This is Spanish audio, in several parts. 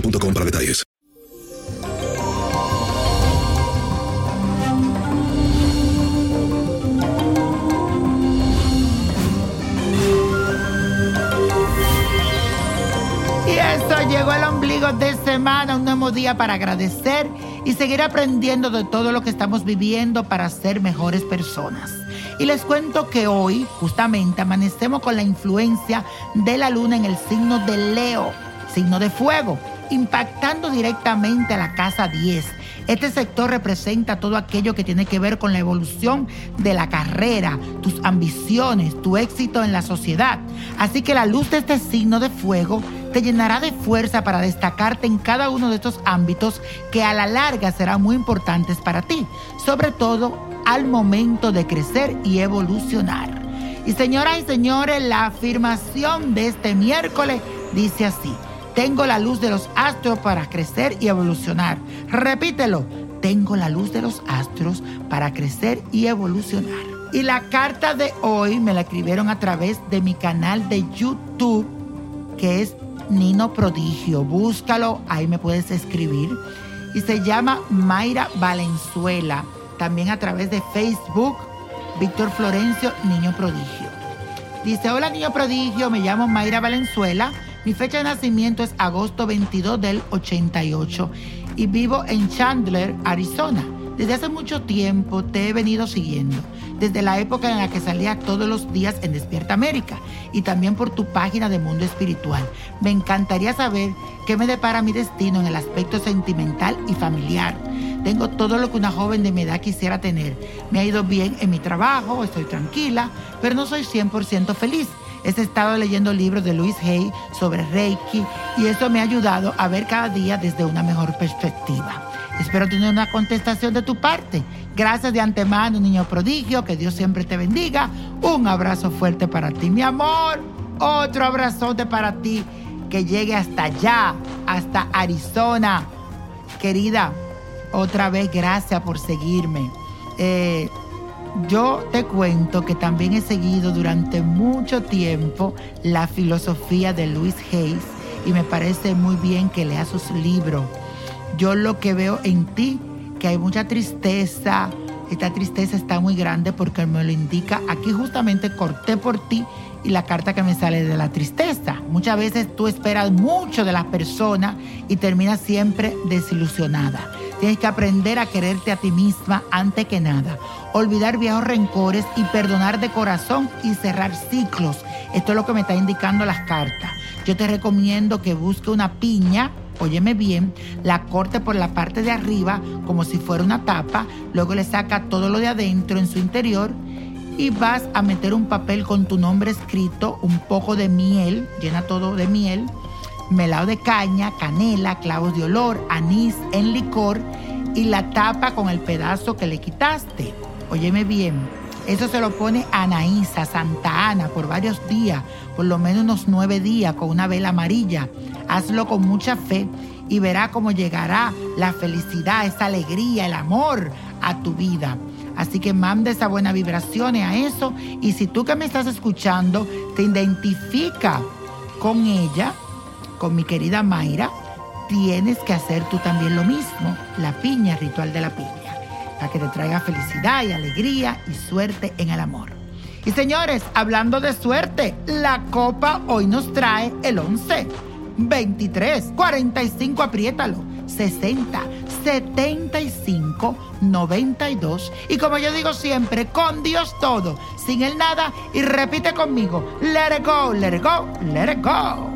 para detalles. Y eso llegó el ombligo de semana, un nuevo día para agradecer y seguir aprendiendo de todo lo que estamos viviendo para ser mejores personas. Y les cuento que hoy justamente amanecemos con la influencia de la luna en el signo de Leo, signo de fuego, impactando directamente a la casa 10. Este sector representa todo aquello que tiene que ver con la evolución de la carrera, tus ambiciones, tu éxito en la sociedad. Así que la luz de este signo de fuego te llenará de fuerza para destacarte en cada uno de estos ámbitos que a la larga serán muy importantes para ti, sobre todo al momento de crecer y evolucionar. Y señoras y señores, la afirmación de este miércoles dice así. Tengo la luz de los astros para crecer y evolucionar. Repítelo. Tengo la luz de los astros para crecer y evolucionar. Y la carta de hoy me la escribieron a través de mi canal de YouTube, que es Nino Prodigio. Búscalo, ahí me puedes escribir. Y se llama Mayra Valenzuela. También a través de Facebook, Víctor Florencio, Niño Prodigio. Dice, hola Niño Prodigio, me llamo Mayra Valenzuela. Mi fecha de nacimiento es agosto 22 del 88 y vivo en Chandler, Arizona. Desde hace mucho tiempo te he venido siguiendo, desde la época en la que salía todos los días en Despierta América y también por tu página de Mundo Espiritual. Me encantaría saber qué me depara mi destino en el aspecto sentimental y familiar. Tengo todo lo que una joven de mi edad quisiera tener. Me ha ido bien en mi trabajo, estoy tranquila, pero no soy 100% feliz. He estado leyendo libros de Luis Hay sobre Reiki y eso me ha ayudado a ver cada día desde una mejor perspectiva. Espero tener una contestación de tu parte. Gracias de antemano, niño prodigio. Que Dios siempre te bendiga. Un abrazo fuerte para ti, mi amor. Otro abrazote para ti. Que llegue hasta allá, hasta Arizona. Querida, otra vez gracias por seguirme. Eh, yo te cuento que también he seguido durante mucho tiempo la filosofía de Luis Hayes y me parece muy bien que lea sus libros. Yo lo que veo en ti, que hay mucha tristeza, esta tristeza está muy grande porque me lo indica. Aquí justamente corté por ti y la carta que me sale de la tristeza. Muchas veces tú esperas mucho de las personas y terminas siempre desilusionada. Tienes que aprender a quererte a ti misma antes que nada. Olvidar viejos rencores y perdonar de corazón y cerrar ciclos. Esto es lo que me está indicando las cartas. yo te recomiendo que busque una piña, óyeme bien, la corte por la parte de arriba como si fuera una tapa, luego le saca todo lo de adentro en su interior y vas a meter un papel con tu nombre escrito, un poco de miel, llena todo de miel, melado de caña, canela, clavos de olor, anís en licor y la tapa con el pedazo que le quitaste. Óyeme bien, eso se lo pone Anaísa, Santa Ana, por varios días, por lo menos unos nueve días, con una vela amarilla. Hazlo con mucha fe y verá cómo llegará la felicidad, esa alegría, el amor a tu vida. Así que manda esa buena vibraciones a eso. Y si tú que me estás escuchando te identifica con ella, con mi querida Mayra, tienes que hacer tú también lo mismo. La piña, ritual de la piña. Para que te traiga felicidad y alegría y suerte en el amor. Y señores, hablando de suerte, la copa hoy nos trae el 11, 23, 45, apriétalo, 60, 75, 92. Y como yo digo siempre, con Dios todo, sin el nada. Y repite conmigo, let it go, let it go, let it go.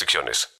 restricciones.